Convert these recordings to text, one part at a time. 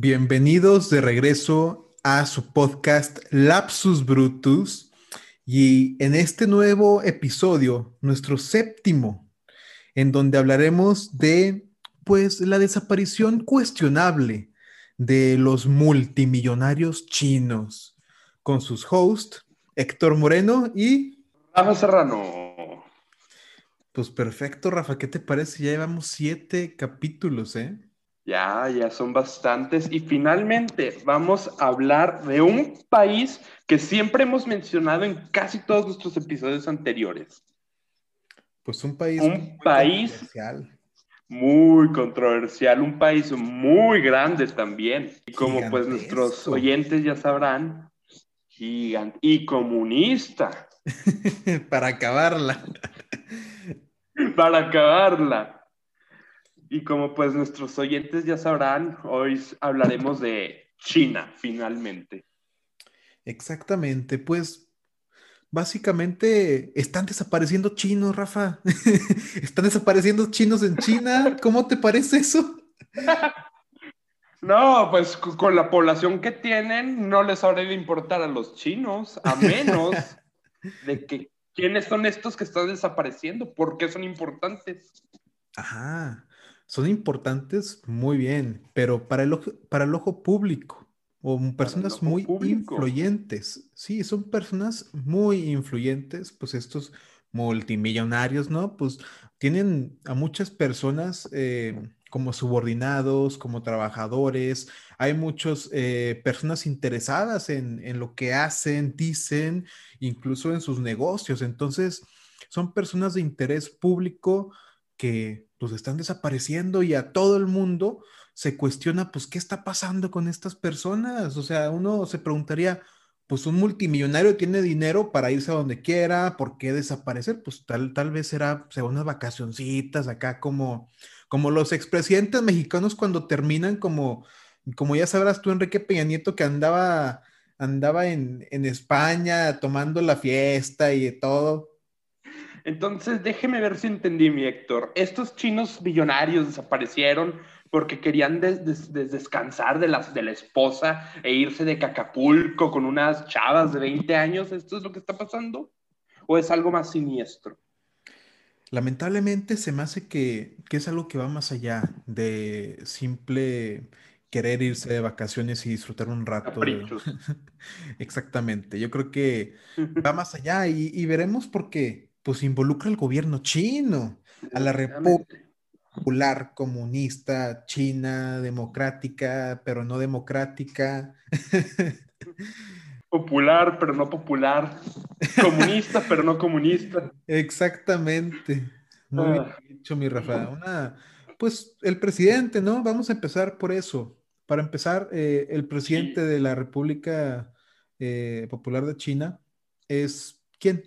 Bienvenidos de regreso a su podcast Lapsus Brutus y en este nuevo episodio, nuestro séptimo, en donde hablaremos de pues la desaparición cuestionable de los multimillonarios chinos con sus hosts Héctor Moreno y Rafa Serrano. Pues perfecto, Rafa, ¿qué te parece? Ya llevamos siete capítulos, ¿eh? Ya, ya son bastantes. Y finalmente vamos a hablar de un país que siempre hemos mencionado en casi todos nuestros episodios anteriores. Pues un país. Un muy país controversial. muy controversial, un país muy grande también. Y como pues nuestros oyentes ya sabrán, gigante y comunista. Para acabarla. Para acabarla. Y como pues nuestros oyentes ya sabrán, hoy hablaremos de China, finalmente. Exactamente, pues básicamente están desapareciendo chinos, Rafa. están desapareciendo chinos en China. ¿Cómo te parece eso? No, pues con la población que tienen, no les habría de importar a los chinos, a menos de que quiénes son estos que están desapareciendo, por qué son importantes. Ajá son importantes, muy bien, pero para el ojo, para el ojo público o personas muy influyentes, sí, son personas muy influyentes, pues estos multimillonarios, ¿no? Pues tienen a muchas personas eh, como subordinados, como trabajadores, hay muchas eh, personas interesadas en, en lo que hacen, dicen, incluso en sus negocios, entonces son personas de interés público que pues están desapareciendo y a todo el mundo se cuestiona, pues, ¿qué está pasando con estas personas? O sea, uno se preguntaría, pues un multimillonario tiene dinero para irse a donde quiera, ¿por qué desaparecer? Pues tal, tal vez será, o sea, unas vacacioncitas acá como, como los expresidentes mexicanos cuando terminan como, como ya sabrás tú, Enrique Peña Nieto, que andaba, andaba en, en España tomando la fiesta y todo. Entonces, déjeme ver si entendí, mi Héctor. Estos chinos billonarios desaparecieron porque querían descansar de, las, de la esposa e irse de Cacapulco con unas chavas de 20 años. ¿Esto es lo que está pasando? ¿O es algo más siniestro? Lamentablemente se me hace que, que es algo que va más allá de simple querer irse de vacaciones y disfrutar un rato. Exactamente, yo creo que va más allá y, y veremos por qué pues involucra al gobierno chino, a la República Popular Comunista China, democrática, pero no democrática. Popular, pero no popular. Comunista, pero no comunista. Exactamente. Muy bien ah. dicho, mi Rafa. pues el presidente, ¿no? Vamos a empezar por eso. Para empezar, eh, el presidente de la República eh, Popular de China es ¿quién?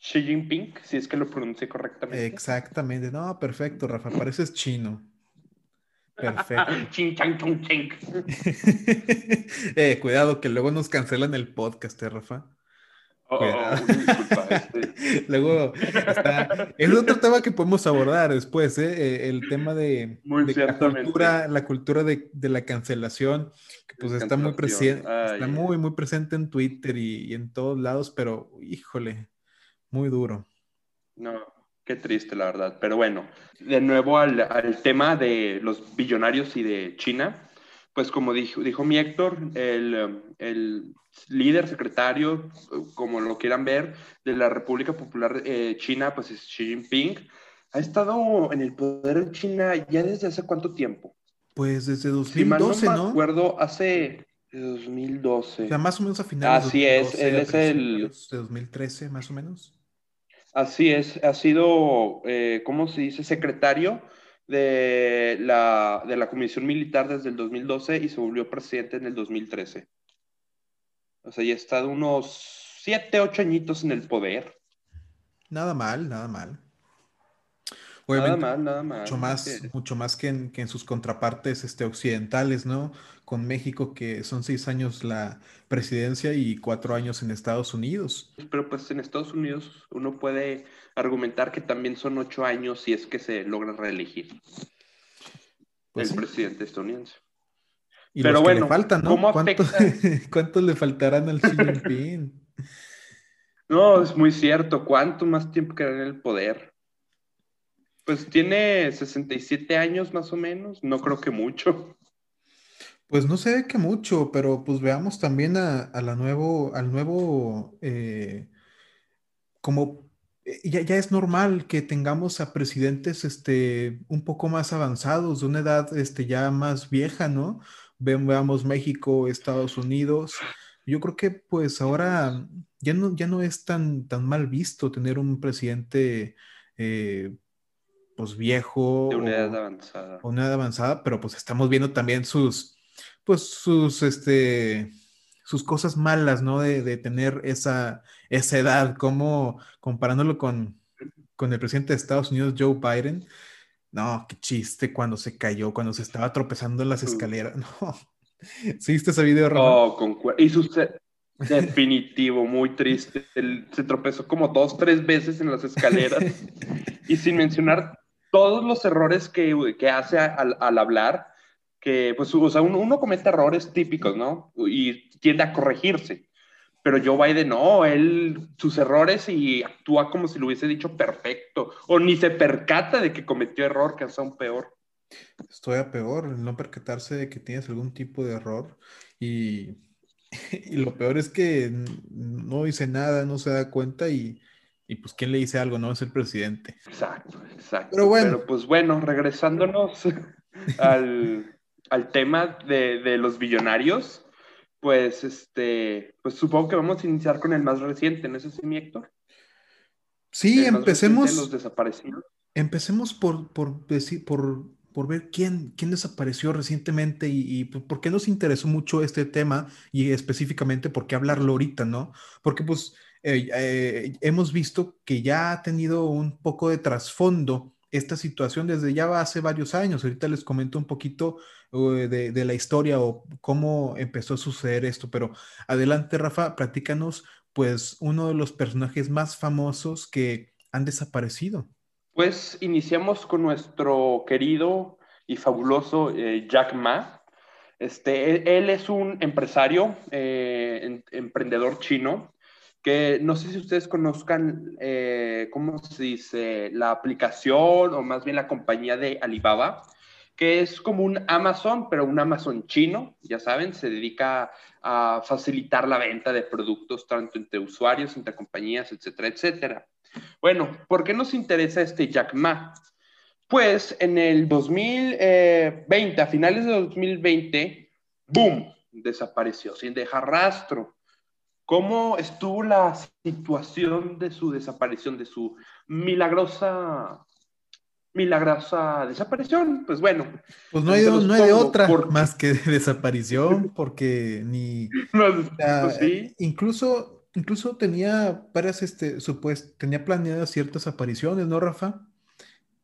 Xi Jinping, si es que lo pronuncié correctamente. Exactamente, no, perfecto, Rafa, pareces chino. Perfecto. ching, chang, chong, ching. eh, cuidado, que luego nos cancelan el podcast, ¿eh, Rafa? Oh, disculpa, este. luego está... es otro tema que podemos abordar después, ¿eh? eh el tema de, de la cultura, la cultura de, de la cancelación, que pues está muy presente, está muy, muy presente en Twitter y, y en todos lados, pero híjole, muy duro. No, qué triste, la verdad. Pero bueno, de nuevo al, tema de los billonarios y de China. Pues como dijo, dijo mi Héctor, el, líder secretario, como lo quieran ver, de la República Popular eh, China, pues es Xi Jinping, ha estado en el poder de China ya desde hace cuánto tiempo. Pues desde 2012, no, me acuerdo, hace 2012. O sea, más o menos a finales Así es, él es el... De 2013, más o menos. Así es, ha sido, eh, ¿cómo se dice?, secretario de la, de la Comisión Militar desde el 2012 y se volvió presidente en el 2013. O sea, ya ha estado unos siete, ocho añitos en el poder. Nada mal, nada mal nada más, nada más. Mucho más, mucho más que en, sus contrapartes este, occidentales, ¿no? Con México, que son seis años la presidencia y cuatro años en Estados Unidos. Pero pues en Estados Unidos uno puede argumentar que también son ocho años si es que se logra reelegir pues el presidente estadounidense. Y Pero los bueno, le faltan, ¿no? ¿Cuántos, le faltarán al Xi Jinping? no, es muy cierto. ¿Cuánto más tiempo quedará en el poder? Pues tiene 67 años más o menos. No creo que mucho. Pues no sé que mucho, pero pues veamos también a, la nuevo, al nuevo, eh, como eh, ya, ya, es normal que tengamos a presidentes este, un poco más avanzados, de una edad este, ya más vieja, ¿no? veamos México, Estados Unidos. Yo creo que pues ahora ya no, ya no es tan, tan mal visto tener un presidente eh, pues viejo. De una edad avanzada. O una edad avanzada, pero pues estamos viendo también sus pues sus, este, sus cosas malas, ¿no? De, tener esa, esa edad, como comparándolo con, con el presidente de Estados Unidos, Joe Biden. No, qué chiste cuando se cayó, cuando se estaba tropezando en las escaleras. No. ¿Sí viste ese video, Rafa? Oh, con y su definitivo, muy triste. se tropezó como dos, tres veces en las escaleras. y sin mencionar todos los errores que, que hace al, al hablar que, pues, o sea, uno, comete errores típicos, ¿no? Y tiende a corregirse. Pero Joe Biden no, él sus errores y actúa como si lo hubiese dicho perfecto, o ni se percata de que cometió error, que es aún peor. Estoy a peor, no percatarse de que tienes algún tipo de error y, y lo peor es que no dice nada, no se da cuenta y, y pues quién le dice algo, no es el presidente. Exacto, exacto. Pero bueno, Pero pues bueno, regresándonos al, al tema de, los billonarios, pues, este, pues supongo que vamos a iniciar con el más reciente, ¿no es así, mi Héctor? Sí, empecemos. Los desaparecidos. Empecemos por, por, decir, por, por ver quién, quién desapareció recientemente y, por qué nos interesó mucho este tema y específicamente por qué hablarlo ahorita, ¿no? Porque pues eh, eh, hemos visto que ya ha tenido un poco de trasfondo esta situación desde ya hace varios años. Ahorita les comento un poquito de, de, la historia o cómo empezó a suceder esto, pero adelante, Rafa, platícanos, pues, uno de los personajes más famosos que han desaparecido. Pues iniciamos con nuestro querido y fabuloso eh, Jack Ma. Este, él, es un empresario, eh, emprendedor chino, que no sé si ustedes conozcan, eh, ¿cómo se dice? La aplicación o más bien la compañía de Alibaba, que es como un Amazon, pero un Amazon chino, ya saben, se dedica a facilitar la venta de productos tanto entre usuarios, entre compañías, etcétera, etcétera. Bueno, ¿por qué nos interesa este Jack Ma? Pues en el 2020, a finales de 2020, ¡boom! Desapareció sin dejar rastro. ¿Cómo estuvo la situación de su desaparición, de su milagrosa, milagrosa desaparición? Pues bueno. Pues no hay, no hay de otra más que desaparición, porque ni... Pues incluso, incluso tenía varias, este, supuest, tenía planeadas ciertas apariciones, ¿no, Rafa?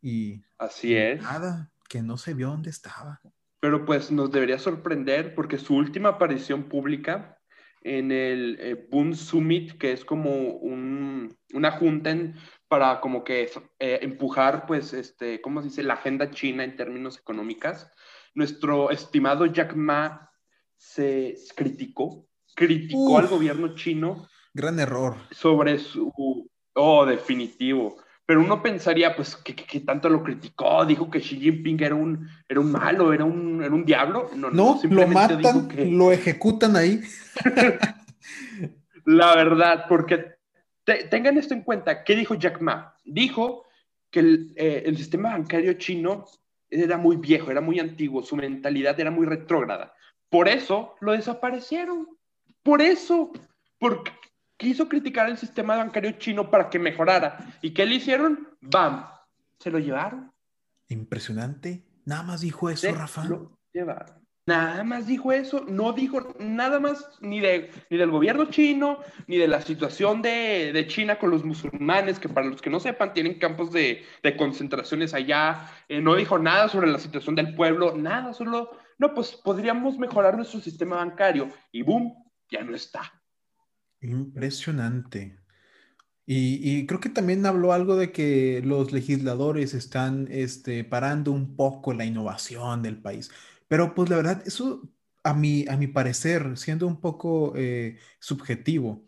Y... Así es. Nada, que no se vio dónde estaba. Pero pues nos debería sorprender porque su última aparición pública en el eh, Boom Summit, que es como una junta para como que eh, empujar, pues, este, ¿cómo se dice?, la agenda china en términos económicos. Nuestro estimado Jack Ma se criticó, criticó al gobierno chino. Gran error. Sobre su... Oh, definitivo pero uno pensaría, pues, que, tanto lo criticó, dijo que Xi Jinping era un, era un malo, era un, era un diablo. No, no, lo matan, lo ejecutan ahí. La verdad, porque tengan esto en cuenta, ¿qué dijo Jack Ma? Dijo que el, eh, el, sistema bancario chino era muy viejo, era muy antiguo, su mentalidad era muy retrógrada. Por eso lo desaparecieron. Por eso. Porque quiso criticar el sistema bancario chino para que mejorara. ¿Y qué le hicieron? ¡Bam! Se lo llevaron. Impresionante. Nada más dijo eso, Rafa. Lo llevaron. Nada más dijo eso, no dijo nada más ni, de, ni del gobierno chino, ni de la situación de, de, China con los musulmanes, que para los que no sepan tienen campos de, de concentraciones allá, eh, no dijo nada sobre la situación del pueblo, nada, solo, no, pues podríamos mejorar nuestro sistema bancario y boom, ya no está. Impresionante. Y, creo que también habló algo de que los legisladores están este, parando un poco la innovación del país. Pero pues la verdad, eso a mi, a mi parecer, siendo un poco eh, subjetivo,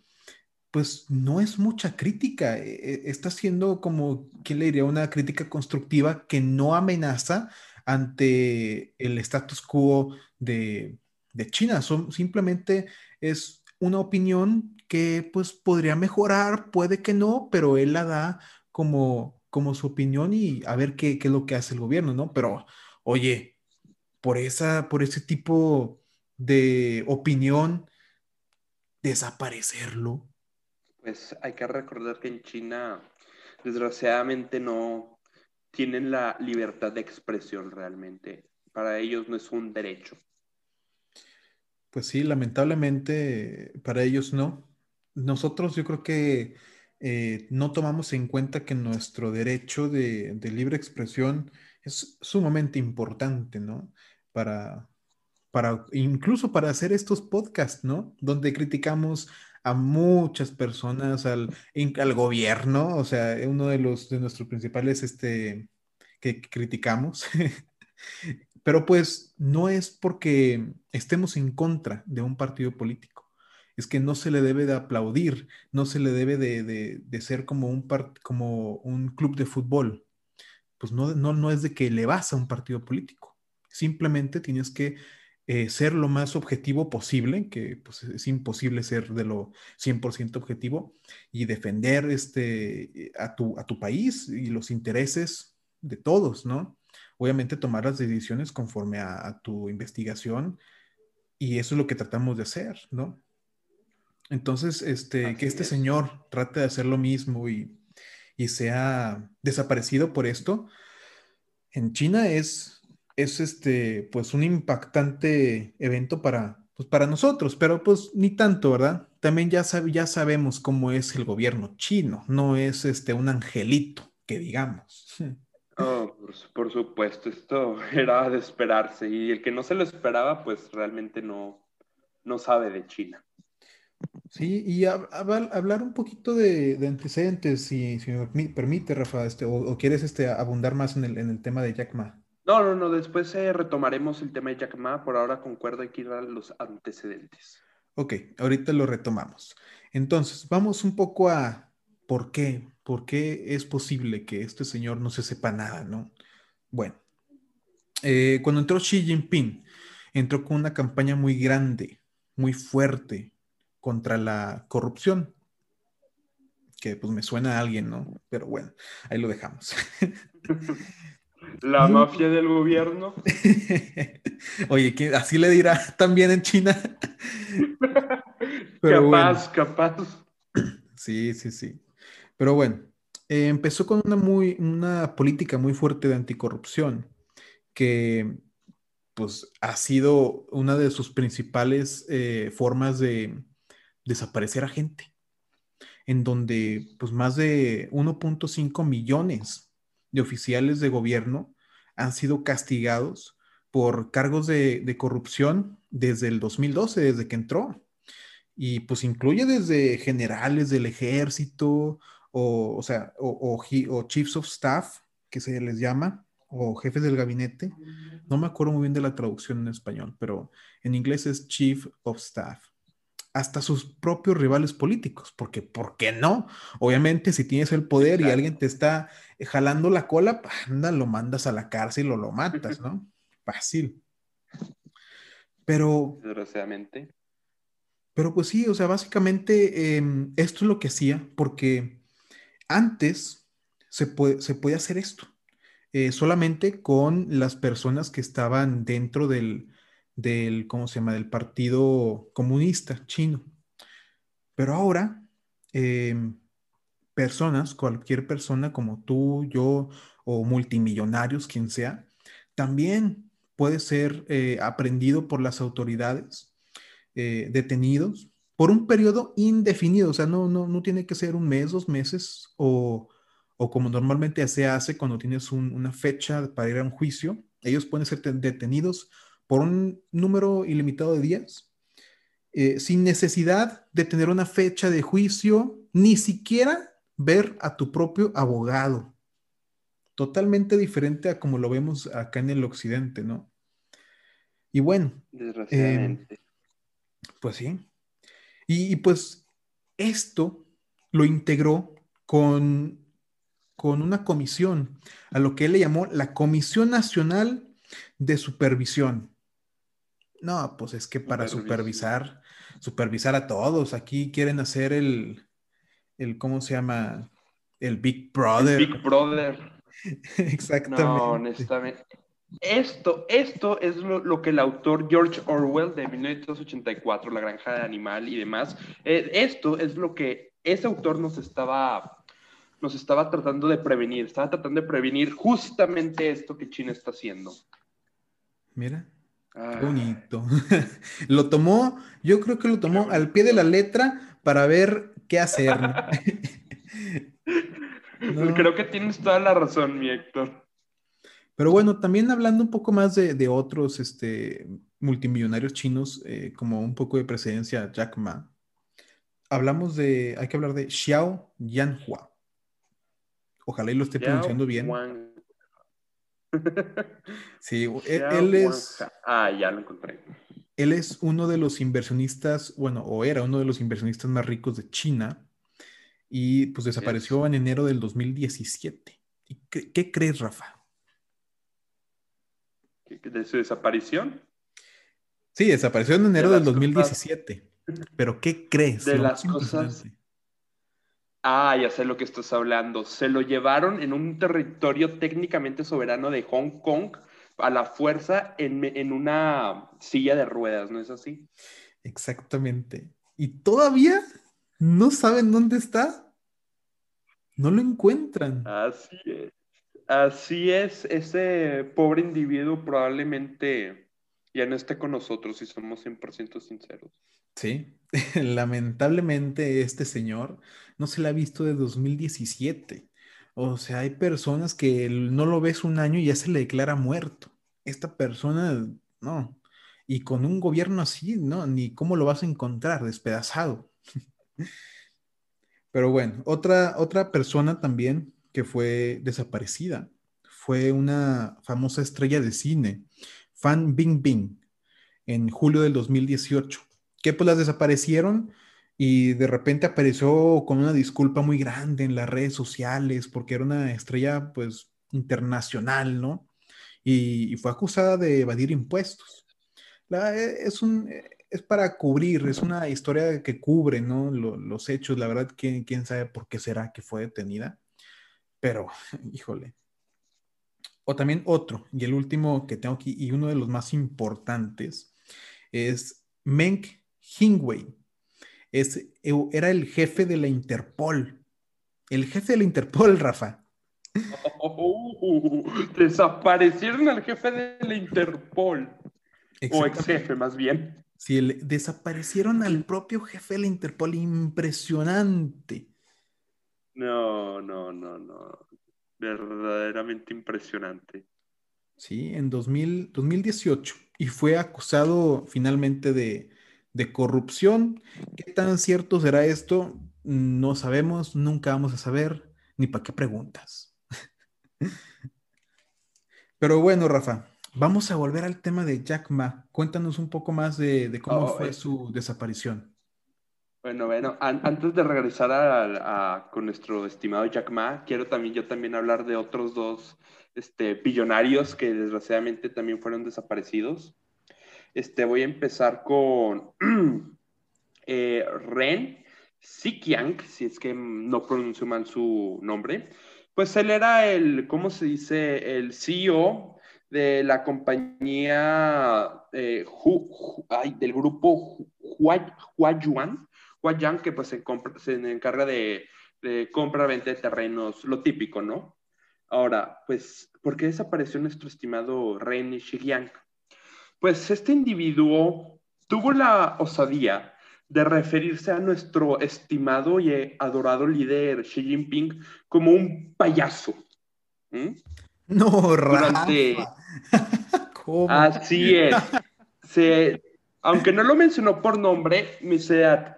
pues no es mucha crítica. Eh, eh, está siendo como, ¿quién le diría? Una crítica constructiva que no amenaza ante el status quo de, de China. Son, simplemente es una opinión que pues podría mejorar, puede que no, pero él la da como, como su opinión y a ver qué, qué es lo que hace el gobierno, ¿no? Pero, oye, por, esa, por ese tipo de opinión, desaparecerlo. Pues hay que recordar que en China, desgraciadamente, no tienen la libertad de expresión realmente. Para ellos no es un derecho. Pues sí, lamentablemente para ellos no. Nosotros yo creo que eh, no tomamos en cuenta que nuestro derecho de, libre expresión es sumamente importante, ¿no? Para, para, incluso para hacer estos podcasts, ¿no? Donde criticamos a muchas personas, al, al gobierno, o sea, uno de los de nuestros principales, este, que criticamos Pero pues no es porque estemos en contra de un partido político. Es que no se le debe de aplaudir, no se le debe de, ser como un, como un club de fútbol. Pues no, no, no es de que le vas a un partido político. Simplemente tienes que eh, ser lo más objetivo posible, que pues, es imposible ser de lo 100% objetivo, y defender este, a, tu, a tu país y los intereses de todos, ¿no? obviamente tomar las decisiones conforme a, tu investigación y eso es lo que tratamos de hacer, ¿no? Entonces, este, que este señor trate de hacer lo mismo y, y, sea desaparecido por esto, en China es, es este, pues un impactante evento para, pues para nosotros, pero pues ni tanto, ¿verdad? También ya, ya sabemos cómo es el gobierno chino, no es este, un angelito, que digamos. Oh, por, supuesto, esto era de esperarse y el que no se lo esperaba, pues realmente no, no sabe de China. Sí, y hablar un poquito de, antecedentes, si, me permite, Rafa, este, o, quieres este, abundar más en el, en el tema de Jack Ma. No, no, no, después eh, retomaremos el tema de Jack Ma, por ahora concuerdo hay que ir a los antecedentes. Ok, ahorita lo retomamos. Entonces, vamos un poco a por qué, ¿Por qué es posible que este señor no se sepa nada, no? Bueno, eh, cuando entró Xi Jinping, entró con una campaña muy grande, muy fuerte contra la corrupción, que pues me suena a alguien, ¿no? Pero bueno, ahí lo dejamos. La mafia del gobierno. Oye, ¿así le dirá también en China? capaz, capaz. Sí, sí, sí. Pero bueno, eh, empezó con una, muy, una política muy fuerte de anticorrupción, que pues ha sido una de sus principales eh, formas de desaparecer a gente, en donde pues más de 1.5 millones de oficiales de gobierno han sido castigados por cargos de, corrupción desde el 2012, desde que entró. Y pues incluye desde generales del ejército, o, o sea, o, o, chiefs of staff, que se les llama, o jefes del gabinete. No me acuerdo muy bien de la traducción en español, pero en inglés es chief of staff. Hasta sus propios rivales políticos, porque ¿por qué no? Obviamente, si tienes el poder y alguien te está jalando la cola, anda, lo mandas a la cárcel o lo matas, ¿no? Fácil. Pero. Desgraciadamente. Pero pues sí, o sea, básicamente em, esto es lo que hacía, porque antes se puede, se puede hacer esto, eh, solamente con las personas que estaban dentro del, del, ¿cómo se llama?, del Partido Comunista Chino. Pero ahora, em, personas, cualquier persona como tú, yo o multimillonarios, quien sea, también puede ser eh, aprendido por las autoridades, eh, detenidos por un periodo indefinido, o sea, no, no, no tiene que ser un mes, dos meses o, o como normalmente se hace cuando tienes una fecha para ir a un juicio. Ellos pueden ser detenidos por un número ilimitado de días, eh, sin necesidad de tener una fecha de juicio, ni siquiera ver a tu propio abogado. Totalmente diferente a como lo vemos acá en el occidente, ¿no? Y bueno. Desgraciadamente. Em, pues sí. Y, pues esto lo integró con, con una comisión, a lo que él le llamó la Comisión Nacional de Supervisión. No, pues es que para supervisar, supervisar a todos, aquí quieren hacer el, el ¿cómo se llama? El Big Brother. Big Brother. Exactamente. No, honestamente. Esto, esto es lo, que el autor George Orwell de 1984, La granja de animal y demás, eh, esto es lo que ese autor nos estaba, nos estaba tratando de prevenir, estaba tratando de prevenir justamente esto que China está haciendo. Mira, qué bonito. lo tomó, yo creo que lo tomó al pie de la letra para ver qué hacer. Creo que tienes toda la razón, mi Héctor. Pero bueno, también hablando un poco más de, otros este, multimillonarios chinos, eh, como un poco de precedencia, Jack Ma, hablamos de, hay que hablar de Xiao Yanhua. Ojalá y lo esté pronunciando bien. Sí, e, él, es. Ah, ya lo encontré. Él es uno de los inversionistas, bueno, o era uno de los inversionistas más ricos de China y pues desapareció en enero del 2017. ¿Y qué crees, Rafa? de su desaparición. Sí, desapareció en enero del 2017. Pero ¿qué crees? De las cosas. Ah, ya sé lo que estás hablando. Se lo llevaron en un territorio técnicamente soberano de Hong Kong a la fuerza en, en una silla de ruedas, ¿no es así? Exactamente. ¿Y todavía no saben dónde está? No lo encuentran. Así es. Así es, ese pobre individuo probablemente ya no esté con nosotros si somos 100% sinceros. Sí, lamentablemente este señor no se le ha visto de 2017. O sea, hay personas que no lo ves un año y ya se le declara muerto. Esta persona, no. Y con un gobierno así, no, ni cómo lo vas a encontrar, despedazado. Pero bueno, otra, otra persona también que fue desaparecida. Fue una famosa estrella de cine, Fan Bingbing, en julio del 2018, que pues las desaparecieron y de repente apareció con una disculpa muy grande en las redes sociales porque era una estrella pues internacional, ¿no? Y, fue acusada de evadir impuestos. E, es un, es para cubrir, es una historia que cubre, ¿no? los hechos, la verdad, ¿quién, quién sabe por qué será que fue detenida pero, híjole. O también otro, y el último que tengo aquí, y uno de los más importantes, es Meng Hingwei. Es, era el jefe de la Interpol. El jefe de la Interpol, Rafa. desaparecieron al jefe de la Interpol. O ex jefe, más bien. Sí, desaparecieron al propio jefe de la Interpol. Impresionante. No, no, no, no. Verdaderamente impresionante. Sí, en 2018. Y fue acusado finalmente de, de corrupción. ¿Qué tan cierto será esto? No sabemos, nunca vamos a saber, ni para qué preguntas. Pero bueno, Rafa, vamos a volver al tema de Jack Ma. Cuéntanos un poco más de, cómo oh, fue su desaparición. Bueno, bueno, antes de regresar a, con nuestro estimado Jack Ma, quiero también yo también hablar de otros dos este, billonarios que desgraciadamente también fueron desaparecidos. Este, voy a empezar con eh, Ren Sikyang, si es que no pronuncio mal su nombre. Pues él era el, ¿cómo se dice? El CEO de la compañía eh, del grupo Huayuan Huayang, que pues se, se encarga de, compra, venta de terrenos, lo típico, ¿no? Ahora, pues, ¿por qué desapareció nuestro estimado Ren Xigyang? Pues este individuo tuvo la osadía de referirse a nuestro estimado y adorado líder Xi Jinping como un payaso. No, Durante... ¿Cómo? Así es. Se, aunque no lo mencionó por nombre,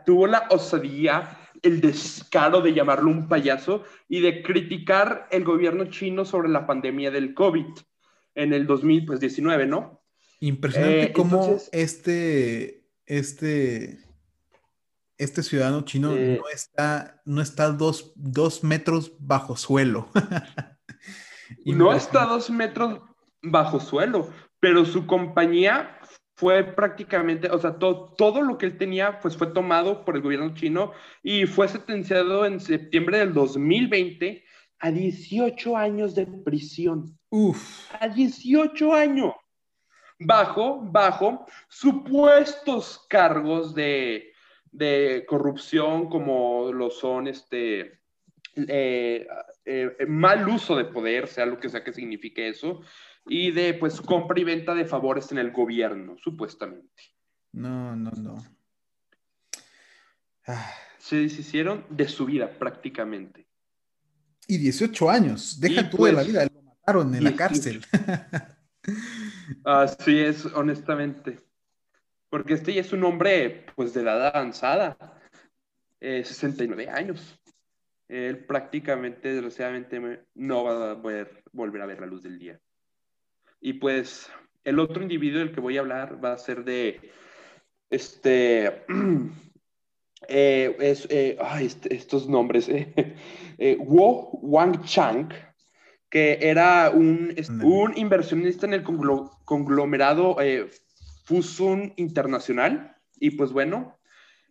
tuvo la osadía, el descaro de llamarlo un payaso y de criticar el gobierno chino sobre la pandemia del COVID en el 2019, ¿no? Impresionante eh, cómo este, este, este ciudadano chino no está, no está dos, dos metros bajo suelo. no está dos metros bajo suelo, pero su compañía fue prácticamente, o sea, todo, todo lo que él tenía pues fue tomado por el gobierno chino y fue sentenciado en septiembre del 2020 a 18 años de prisión. Uf. A 18 años. Bajo, bajo supuestos cargos de, corrupción como lo son este eh, eh, mal uso de poder, sea lo que sea que signifique eso, y de pues compra y venta de favores en el gobierno, supuestamente. No, no, no. Ah. Se deshicieron de su vida prácticamente. Y 18 años, deja tú de la pues, vida, lo mataron en la cárcel. Así es, honestamente. Porque este ya es un hombre pues de edad avanzada, 69 eh, años. Él prácticamente, desgraciadamente, no va a poder volver a ver la luz del día. Y pues el otro individuo del que voy a hablar va a ser de este, eh, es, eh, este, estos nombres, eh, eh Wang Chang, que era un, un inversionista en el conglomerado Fusun Internacional. Y pues bueno,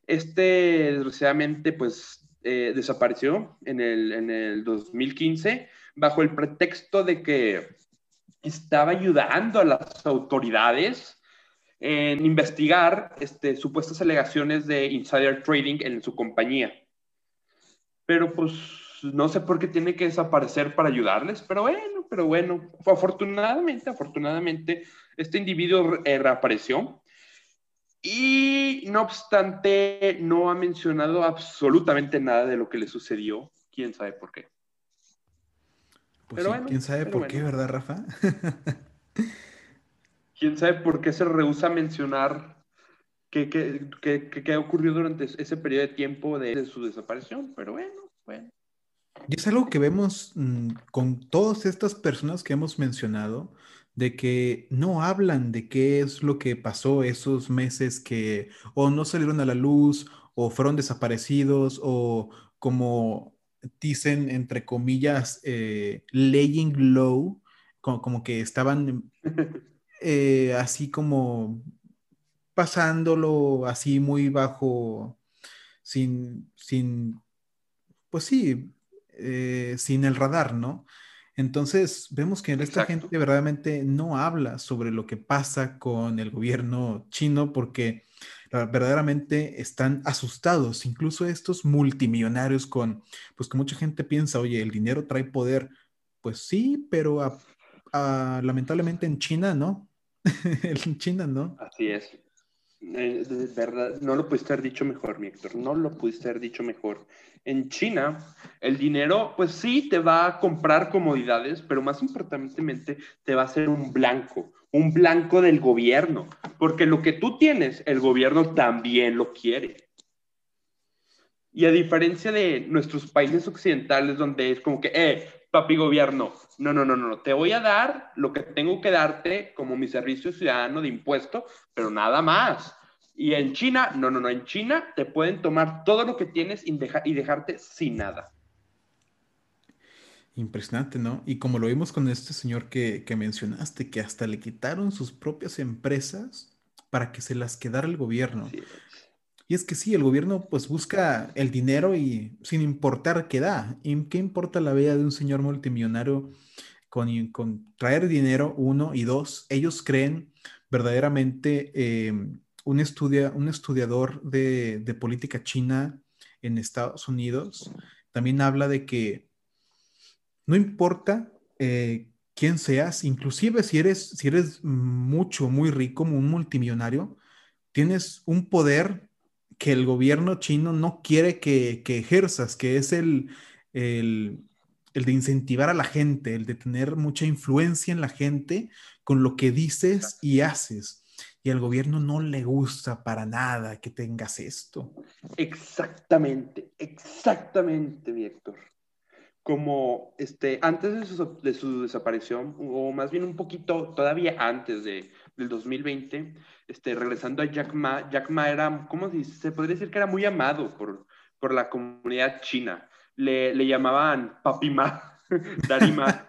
este desgraciadamente pues desapareció en el, en el 2015 bajo el pretexto de que estaba ayudando a las autoridades en investigar este, supuestas alegaciones de insider trading en su compañía. Pero pues no sé por qué tiene que desaparecer para ayudarles, pero bueno, pero bueno, afortunadamente, afortunadamente, este individuo reapareció y no obstante no ha mencionado absolutamente nada de lo que le sucedió, quién sabe por qué. Pues quién sabe por qué, ¿verdad, Rafa? quién sabe por qué se rehúsa a mencionar qué, qué, ocurrió durante ese periodo de tiempo de, su desaparición, pero bueno, bueno. Y es algo que vemos mm, con todas estas personas que hemos mencionado, de que no hablan de qué es lo que pasó esos meses que o no salieron a la luz o fueron desaparecidos o como dicen, entre comillas, eh, laying low, como, que estaban eh, así como pasándolo así muy bajo, sin, sin pues sí, eh, sin el radar, ¿no? Entonces, vemos que esta gente verdaderamente no habla sobre lo que pasa con el gobierno chino porque verdaderamente están asustados, incluso estos multimillonarios con, pues que mucha gente piensa, oye, el dinero trae poder. Pues sí, pero lamentablemente en China no. en China no. Así es. Eh, de verdad, no lo pudiste haber dicho mejor, mi Héctor, no lo pudiste haber dicho mejor. En China, el dinero, pues sí, te va a comprar comodidades, pero más importantemente, te va a hacer un blanco, un blanco del gobierno, porque lo que tú tienes, el gobierno también lo quiere. Y a diferencia de nuestros países occidentales, donde es como que, eh, papi gobierno, no, no, no, no, te voy a dar lo que tengo que darte como mi servicio ciudadano de impuesto, pero nada más. Y en China, no, no, no, en China te pueden tomar todo lo que tienes y, y dejarte sin nada. Impresionante, ¿no? Y como lo vimos con este señor que, mencionaste, que hasta le quitaron sus propias empresas para que se las quedara el gobierno. Y es que sí, el gobierno pues busca el dinero y sin importar qué da. ¿Y qué importa la vida de un señor multimillonario con, con traer dinero, uno, y dos, ellos creen verdaderamente, eh, un, estudia, un estudiador de, de política china en Estados Unidos también habla de que no importa eh, quién seas, inclusive si eres, si eres mucho, muy rico, un multimillonario, tienes un poder que el gobierno chino no quiere que, ejerzas, que es el, el, de incentivar a la gente, el de tener mucha influencia en la gente con lo que dices y haces. Y al gobierno no le gusta para nada que tengas esto. Exactamente, exactamente, Víctor como este, antes de su, desaparición, o más bien un poquito todavía antes de, del 2020, este, regresando a Jack Ma, Jack Ma era, ¿cómo se, se podría decir que era muy amado por, por la comunidad china? Le, le llamaban Papi Ma, Daddy Ma.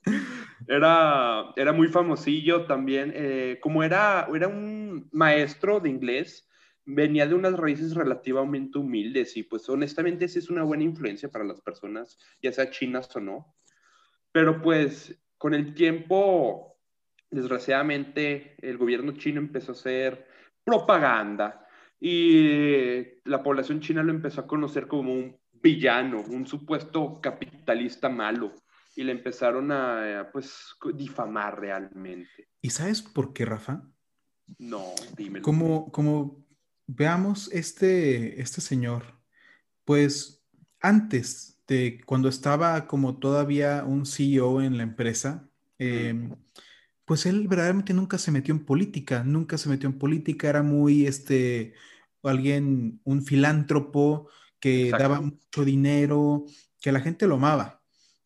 era, era muy famosillo también, eh, como era, era un maestro de inglés, venía de unas raíces relativamente humildes y pues honestamente sí es una buena influencia para las personas, ya sea chinas o no. Pero pues con el tiempo, desgraciadamente, el gobierno chino empezó a hacer propaganda y la población china lo empezó a conocer como un villano, un supuesto capitalista malo y le empezaron a, pues, difamar realmente. ¿Y sabes por qué, Rafa? No, dímelo. Como, como veamos este, este señor, pues antes de cuando estaba como todavía un CEO en la empresa, em, pues él verdaderamente nunca se metió en política, nunca se metió en política, era muy este, alguien, un filántropo que daba mucho dinero, que la gente lo amaba.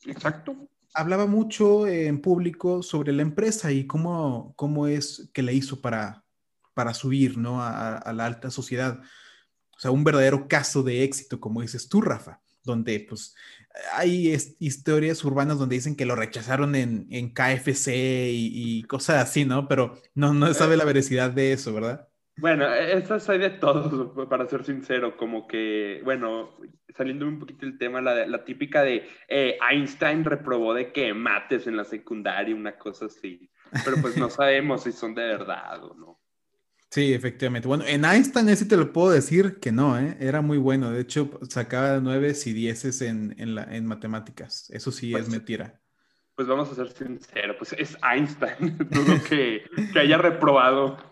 Exacto. Hablaba mucho en público sobre la empresa y cómo, cómo es que le hizo para, para subir ¿no? a, la alta sociedad. O sea, un verdadero caso de éxito, como dices tú, Rafa, donde pues hay historias urbanas donde dicen que lo rechazaron en, en KFC y, cosas así, ¿no? Pero no, no sabe la veracidad de eso, ¿verdad? Bueno, e, esas hay de todos, para ser sincero, como que, bueno, saliendo un poquito del tema, la, la típica de eh, Einstein reprobó de que mates en la secundaria, una cosa así, pero pues no sabemos si son de verdad o no. Sí, efectivamente. Bueno, en Einstein ese te lo puedo decir que no, ¿eh? era muy bueno. De hecho, sacaba nueve y dieces en, en, la, en matemáticas. Eso sí es pues, mentira. Pues vamos a ser sinceros, pues es Einstein, dudo que, que haya reprobado.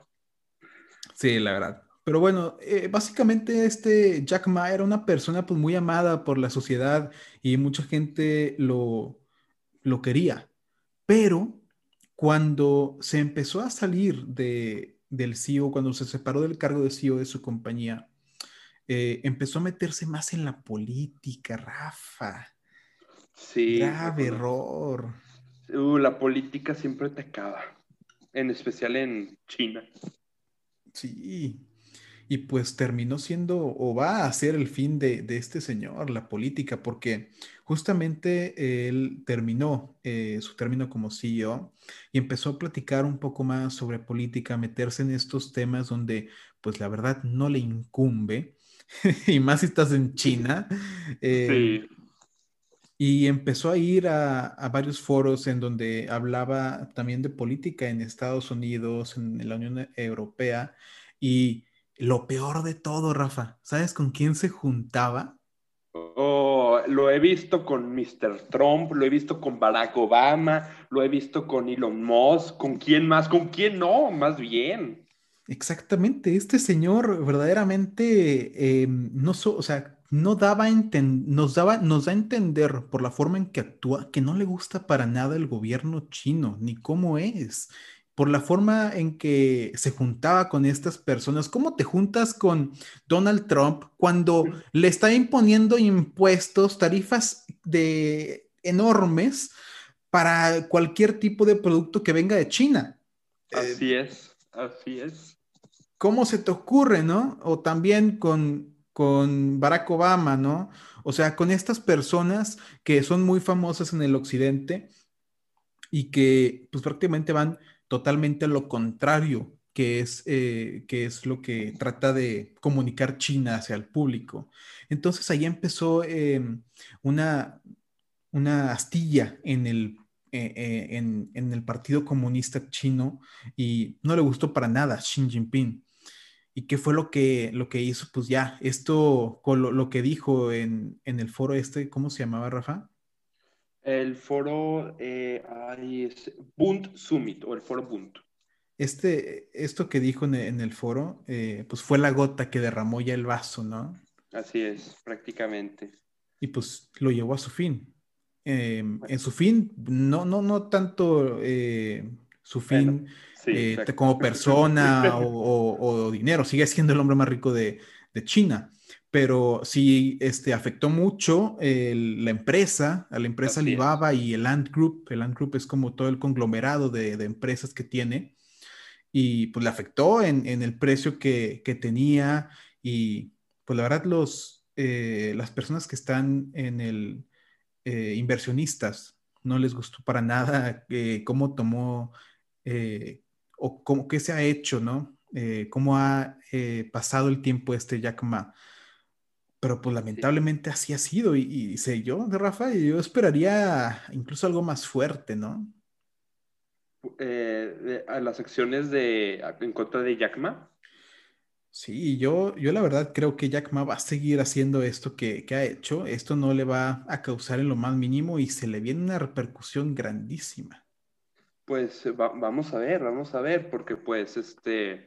Sí, la verdad. Pero bueno, eh, básicamente este Jack Ma era una persona pues muy amada por la sociedad y mucha gente lo, lo quería. Pero cuando se empezó a salir de, del CEO, cuando se separó del cargo de CEO de su compañía, eh, empezó a meterse más en la política, Rafa. Sí. Grave error. Uh, la política siempre te acaba, en especial en China. Sí. Y pues terminó siendo o va a ser el fin de, de este señor, la política, porque justamente él terminó eh, su término como CEO y empezó a platicar un poco más sobre política, meterse en estos temas donde pues la verdad no le incumbe, y más si estás en China. Eh, sí. Y empezó a ir a, a, varios foros en donde hablaba también de política en Estados Unidos, en la Unión Europea. Y lo peor de todo, Rafa, ¿sabes con quién se juntaba? Oh, lo he visto con Mr. Trump, lo he visto con Barack Obama, lo he visto con Elon Musk, ¿con quién más? ¿Con quién no? Más bien. Exactamente, este señor verdaderamente em, no, o sea, no daba nos daba, nos da a entender por la forma en que actúa que no le gusta para nada el gobierno chino, ni cómo es por la forma en que se juntaba con estas personas. ¿Cómo te juntas con Donald Trump cuando le está imponiendo impuestos, tarifas de enormes para cualquier tipo de producto que venga de China? Así es, así es. ¿Cómo se te ocurre, no? O también con, con Barack Obama, ¿no? O sea, con estas personas que son muy famosas en el occidente y que pues prácticamente van totalmente lo contrario, que es, eh, que es lo que trata de comunicar China hacia el público. Entonces ahí empezó em, una, una astilla en el, eh, eh, en, el Partido Comunista Chino y no le gustó para nada Xi Jinping. ¿Y qué fue lo que, lo que hizo? Pues ya, esto, con lo, que dijo en, en, el foro este, ¿cómo se llamaba, Rafa? El foro eh, es Bund Summit o el foro Bund. Este, esto que dijo en el, foro, eh, pues fue la gota que derramó ya el vaso, ¿no? Así es, prácticamente. Y pues lo llevó a su fin. Em, en su fin, no, no, no tanto eh, su fin como persona o, dinero, sigue siendo el hombre más rico de, de China, pero sí este, afectó mucho la empresa, a la empresa Alibaba y el Ant Group. El Ant Group es como todo el conglomerado de, empresas que tiene. y pues le afectó en, el precio que, tenía y pues la verdad los, eh, las personas que están en el eh, inversionistas no les gustó para nada eh, cómo tomó o cómo, qué se ha hecho, ¿no? cómo ha pasado el tiempo este Jack Ma. Pero pues lamentablemente así ha sido y, sé yo, de Rafa, yo esperaría incluso algo más fuerte, ¿no? Eh, a las acciones de, en contra de Jack Ma. Sí, yo, yo la verdad creo que Jack Ma va a seguir haciendo esto que, ha hecho. Esto no le va a causar en lo más mínimo y se le viene una repercusión grandísima. Pues vamos a ver, vamos a ver, porque pues este,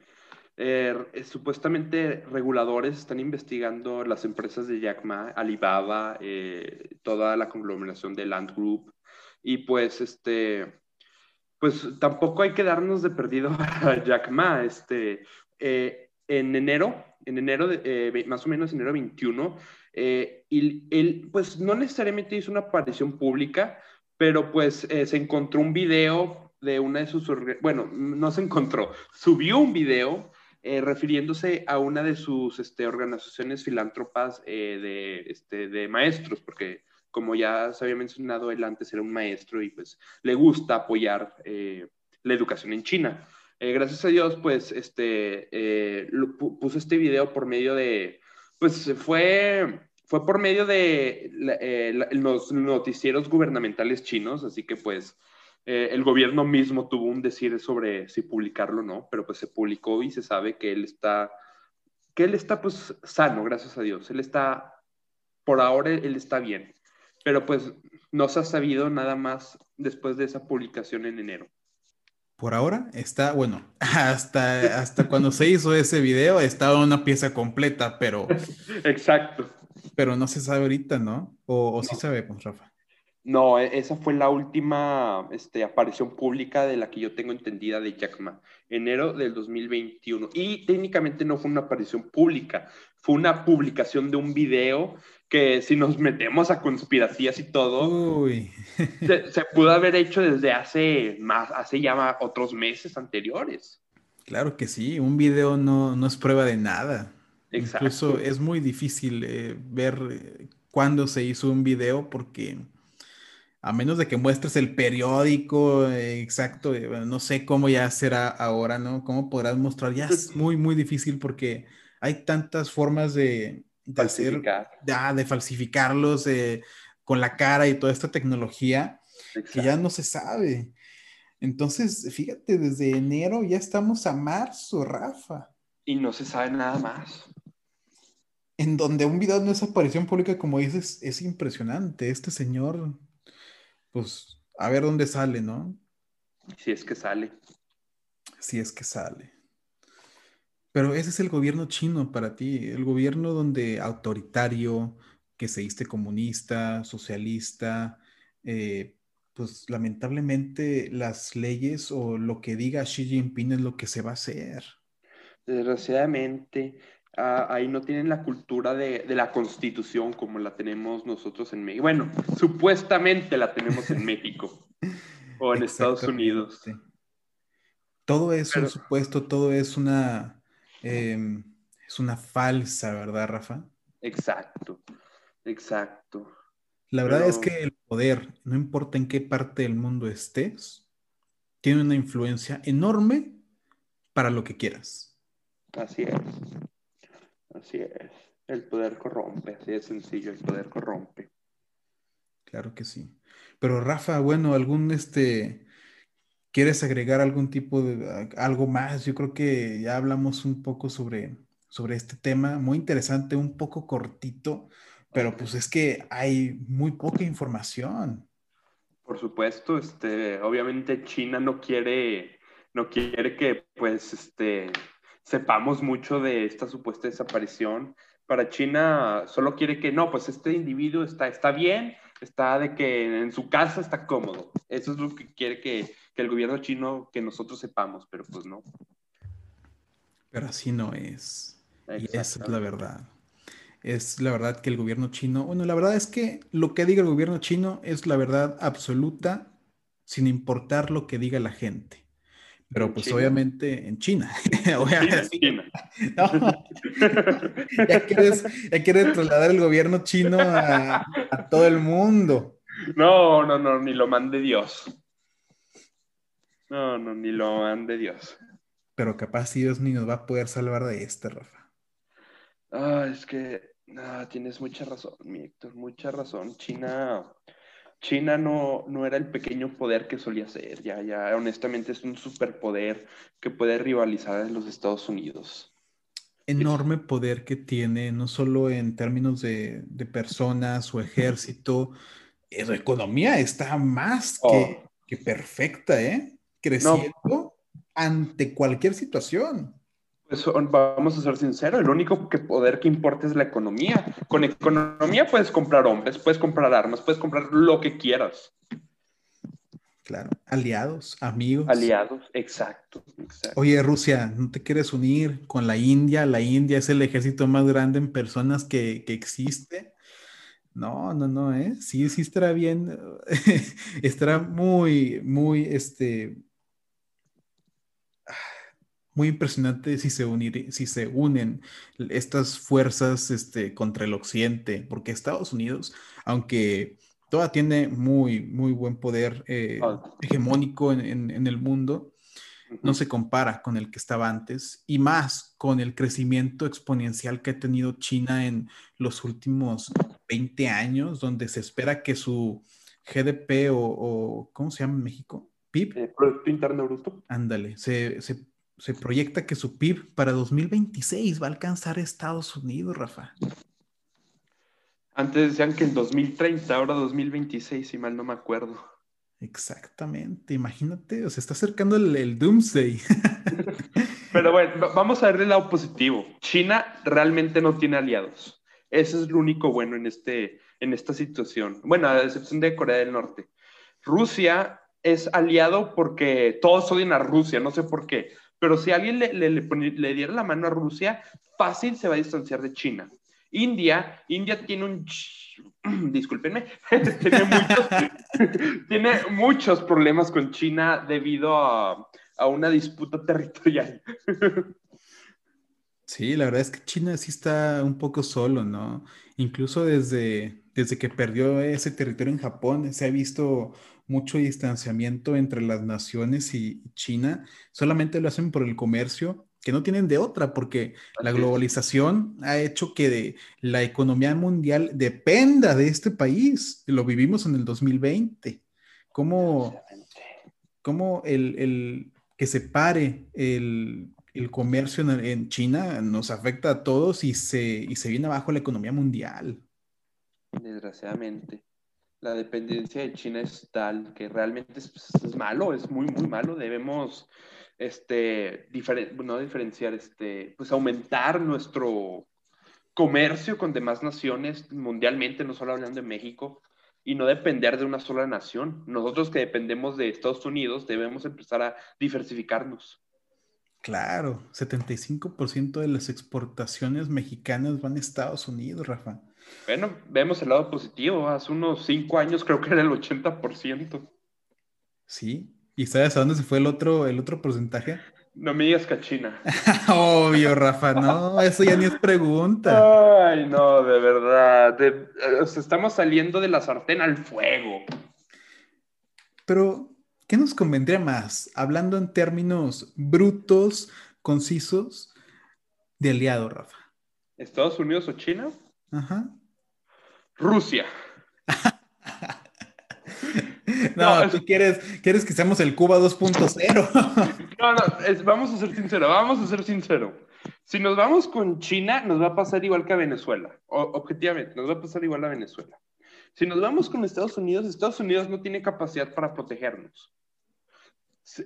eh, eh, supuestamente reguladores están investigando las empresas de Jack Ma, Alibaba, eh, toda la conglomeración de Land Group, y pues este, pues tampoco hay que darnos de perdido a Jack Ma. Este, en enero, en enero, de, más o menos enero 21, y él, pues no necesariamente hizo una aparición pública, pero pues se encontró un video de una de sus, bueno, no se encontró, subió un video eh, refiriéndose a una de sus este, organizaciones filántropas eh, de, este, de maestros, porque como ya se había mencionado, él antes era un maestro y pues le gusta apoyar eh, la educación en China. gracias a Dios, pues, este, puso este video por medio de, pues, fue, fue por medio de los noticieros gubernamentales chinos, así que pues, eh, el gobierno mismo tuvo un decir sobre si publicarlo o no, pero pues se publicó y se sabe que él está, que él está pues sano, gracias a Dios. Él está, por ahora él está bien, pero pues no se ha sabido nada más después de esa publicación en enero. Por ahora está, bueno, hasta, hasta cuando se hizo ese video estaba una pieza completa, pero... Exacto. Pero no se sabe ahorita, ¿no? O, o sí sabemos, Rafa. No, e, esa fue la última este, aparición pública de la que yo tengo entendida de Jack Ma, enero del 2021. Y técnicamente no fue una aparición pública, fue una publicación de un video que si nos metemos a conspiraciones y todo, se, pudo haber hecho desde hace más, hace ya otros meses anteriores. Claro que sí, un video no, no es prueba de nada. Exacto. Incluso es muy difícil eh, ver eh, cuándo se hizo un video porque a menos de que muestres el periódico eh, exacto, eh, no sé cómo ya será ahora, ¿no? ¿Cómo podrás mostrar? Ya es muy, muy difícil porque hay tantas formas de, de hacer, de falsificarlos eh, con la cara y toda esta tecnología que ya no se sabe. Entonces, fíjate, desde enero ya estamos a marzo, Rafa. Y no se sabe nada más. En donde un video no es aparición pública, como dices, es impresionante. Este señor pues a ver dónde sale, ¿no? Si es que sale. Si es que sale. Pero ese es el gobierno chino para ti, el gobierno donde autoritario, que se diste comunista, socialista, eh, pues lamentablemente las leyes o lo que diga Xi Jinping es lo que se va a hacer. Desgraciadamente, Ah, ahí no tienen la cultura de, la constitución como la tenemos nosotros en México. Bueno, supuestamente la tenemos en México o en Estados Unidos. Todo es un supuesto, todo es una, em, es una falsa, ¿verdad, Rafa? Exacto, exacto. La verdad es que el poder, no importa en qué parte del mundo estés, tiene una influencia enorme para lo que quieras. Así es. Así es. El poder corrompe, así de sencillo, el poder corrompe. Claro que sí. Pero Rafa, bueno, algún este ¿quieres agregar algún tipo de algo más? Yo creo que ya hablamos un poco sobre, sobre este tema, muy interesante, un poco cortito, pero pues es que hay muy poca información. Por supuesto, este, obviamente China no quiere, no quiere que pues este sepamos mucho de esta supuesta desaparición. Para China solo quiere que no, pues este individuo está, está bien, está de que en su casa está cómodo. Eso es lo que quiere que, que el gobierno chino, que nosotros sepamos, pero pues no. Pero así no es. Y esa es la verdad. Es la verdad que el gobierno chino, bueno, la verdad es que lo que diga el gobierno chino es la verdad absoluta sin importar lo que diga la gente. Pero pues obviamente en China. obviamente. China. ya, quieres, ya trasladar el gobierno chino a, todo el mundo. No, no, no, ni lo mande Dios. No, no, ni lo mande Dios. Pero capaz Dios ni nos va a poder salvar de este, Rafa. Ah, es que tienes mucha razón, mi Héctor, mucha razón. China, China no, no era el pequeño poder que solía ser, ya, ya, honestamente es un superpoder que puede rivalizar en los Estados Unidos. Enorme poder que tiene, no solo en términos de, personas o ejército, eh, su economía está más que, oh. que, perfecta, ¿eh? Creciendo ante cualquier situación. Pues vamos a ser sinceros, el único que poder que importa es la economía. Con economía puedes comprar hombres, puedes comprar armas, puedes comprar lo que quieras. Claro, aliados, amigos. Aliados, exacto, Oye, Rusia, ¿no te quieres unir con la India? La India es el ejército más grande en personas que, que existe. No, no, no, ¿eh? Sí, sí estará bien. estará muy, muy, este, muy impresionante si se, unir, si se unen estas fuerzas este, contra el occidente, porque Estados Unidos, aunque todavía tiene muy, muy buen poder eh, hegemónico en, el mundo, no se compara con el que estaba antes y más con el crecimiento exponencial que ha tenido China en los últimos 20 años, donde se espera que su GDP o, ¿cómo se llama en México? PIB. Eh, Producto Interno Bruto. Ándale, se, se se proyecta que su PIB para 2026 va a alcanzar Estados Unidos, Rafa. Antes decían que en 2030, ahora 2026, si mal no me acuerdo. Exactamente, imagínate, o se está acercando el, Doomsday. Pero bueno, vamos a ver el lado positivo. China realmente no tiene aliados. Eso es lo único bueno en, este, en esta situación. Bueno, a excepción de Corea del Norte. Rusia es aliado porque todos odian a Rusia, no sé por qué. Pero si alguien le, le, diera la mano a Rusia, fácil se va a distanciar de China. India, India tiene un... Discúlpenme, tiene, muchos, tiene muchos problemas con China debido a, a una disputa territorial. Sí, la verdad es que China sí está un poco solo, ¿no? Incluso desde, desde que perdió ese territorio en Japón, se ha visto mucho distanciamiento entre las naciones y China, solamente lo hacen por el comercio, que no tienen de otra, porque la globalización ha hecho que la economía mundial dependa de este país. Lo vivimos en el 2020. ¿Cómo, cómo el, que se pare el, comercio en, China nos afecta a todos y se, y se viene abajo la economía mundial? Desgraciadamente la dependencia de China es tal que realmente es, malo, es muy, muy malo. Debemos, este, no diferenciar, este, pues aumentar nuestro comercio con demás naciones mundialmente, no solo hablando de México, y no depender de una sola nación. Nosotros que dependemos de Estados Unidos debemos empezar a diversificarnos. Claro, 75% de las exportaciones mexicanas van a Estados Unidos, Rafa. Bueno, vemos el lado positivo. Hace unos cinco años creo que era el 80%. Sí. ¿Y sabes a dónde se fue el otro, el otro porcentaje? No me digas que China. Obvio, Rafa, no, eso ya ni es pregunta. Ay, no, de verdad. estamos saliendo de la sartén al fuego. Pero, ¿qué nos convendría más? Hablando en términos brutos, concisos, de aliado, Rafa. ¿Estados Unidos o China? Ajá. Rusia. no, tú quieres, quieres que seamos el Cuba 2.0. no, no, vamos a ser sinceros, vamos a ser sinceros. Si nos vamos con China, nos va a pasar igual que a Venezuela. objetivamente, nos va a pasar igual a Venezuela. Si nos vamos con Estados Unidos, Estados Unidos no tiene capacidad para protegernos.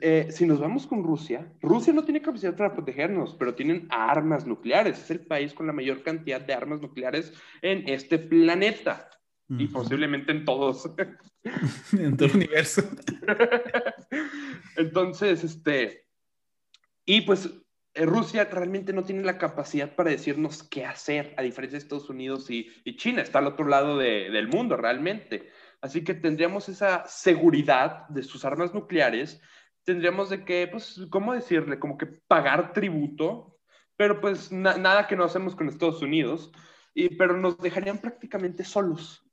Eh, si nos vamos con Rusia, Rusia no tiene capacidad para protegernos, pero tienen armas nucleares. Es el país con la mayor cantidad de armas nucleares en este planeta y posiblemente en todos. en todo el universo. Entonces, este, y pues eh, Rusia realmente no tiene la capacidad para decirnos qué hacer, a diferencia de Estados Unidos y, China, está al otro lado del mundo realmente. Así que tendríamos esa seguridad de sus armas nucleares tendríamos de que, pues, ¿cómo decirle? Como que pagar tributo, pero pues nada que no hacemos con Estados Unidos, y, pero nos dejarían prácticamente solos.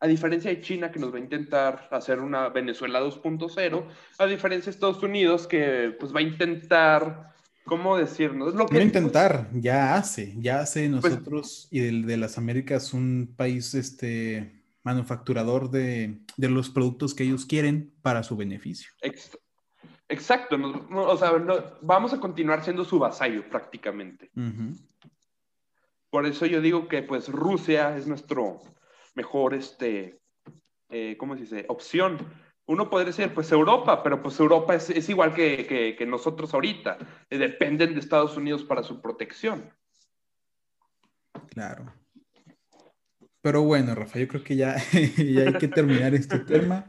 A diferencia de China, que nos va a intentar hacer una Venezuela 2.0, a diferencia de Estados Unidos, que pues va a intentar, ¿cómo decirnos? Lo que, no intentar, ya hace, ya hace pues nosotros y de, de, las Américas un país este, manufacturador de, de, los productos que ellos quieren para su beneficio. Exacto, o sea, vamos a continuar siendo su vasallo prácticamente. Por eso yo digo que pues Rusia es nuestro mejor, este, eh, ¿cómo se dice? Opción. Uno podría decir, pues Europa, pero pues Europa es, es igual que, que, que, nosotros ahorita. Dependen de Estados Unidos para su protección. Claro. Pero bueno, Rafa, yo creo que ya, ya hay que terminar este tema.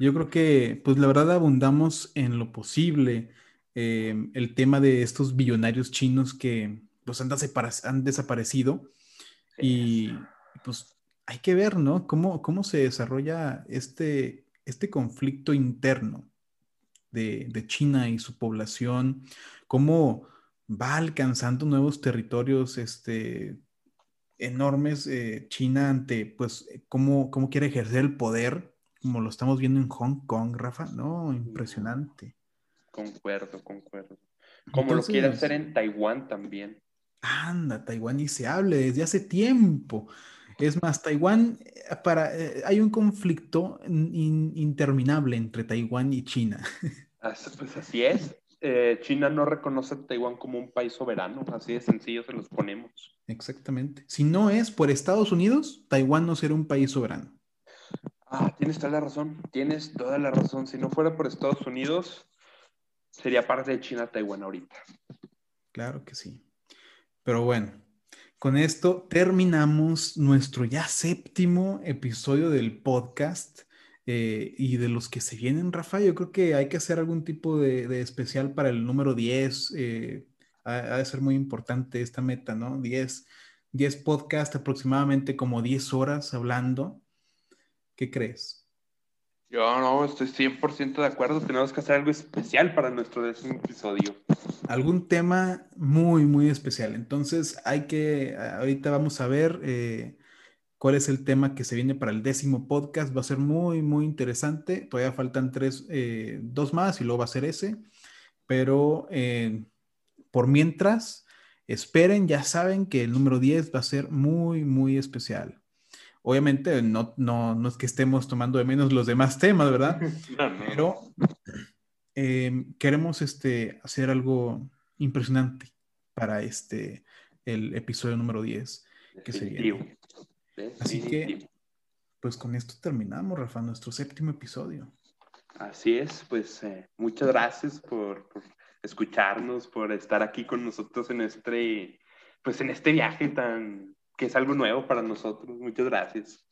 Yo creo que, pues la verdad, abundamos en lo posible eh, el tema de estos billonarios chinos que pues han, han desaparecido y pues hay que ver, ¿no? Cómo, cómo se desarrolla este, este conflicto interno de, de China y su población, cómo va alcanzando nuevos territorios, este, enormes eh, China ante, pues, cómo, cómo quiere ejercer el poder, como lo estamos viendo en Hong Kong, Rafa, ¿no? Impresionante. Concuerdo, concuerdo. Como lo quiere hacer en Taiwán también. Anda, Taiwán y se hable desde hace tiempo. Es más, Taiwán, eh, para, eh, hay un conflicto interminable entre Taiwán y China. pues así es. Eh, China no reconoce a Taiwán como un país soberano, así de sencillo se los ponemos. Exactamente. Si no es por Estados Unidos, Taiwán no será un país soberano. Ah, tienes toda la razón, tienes toda la razón. Si no fuera por Estados Unidos, sería parte de China Taiwán ahorita. Claro que sí. Pero bueno, con esto terminamos nuestro ya séptimo episodio del podcast. Eh, y de los que se vienen, Rafa, yo creo que hay que hacer algún tipo de, especial para el número 10. Eh, ha, de ser muy importante esta meta, ¿no? 10, 10 podcasts, aproximadamente como 10 horas hablando. ¿Qué crees? Yo no, estoy 100% de acuerdo. Tenemos que hacer algo especial para nuestro décimo episodio. Algún tema muy, muy especial. Entonces, hay que, ahorita vamos a ver. Eh, cuál es el tema que se viene para el décimo podcast. Va a ser muy, muy interesante. Todavía faltan tres, eh, dos más y luego va a ser ese. Pero eh, por mientras, esperen, ya saben que el número 10 va a ser muy, muy especial. Obviamente no, no, no es que estemos tomando de menos los demás temas, ¿verdad? Pero eh, queremos este, hacer algo impresionante para este, el episodio número 10 que se Así que, pues con esto terminamos, Rafa, nuestro séptimo episodio. Así es, pues eh, muchas gracias por, escucharnos, por estar aquí con nosotros en este, pues en este viaje tan, que es algo nuevo para nosotros. Muchas gracias.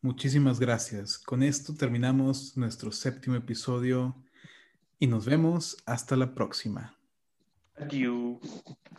Muchísimas gracias. Con esto terminamos nuestro séptimo episodio y nos vemos hasta la próxima. Adiós.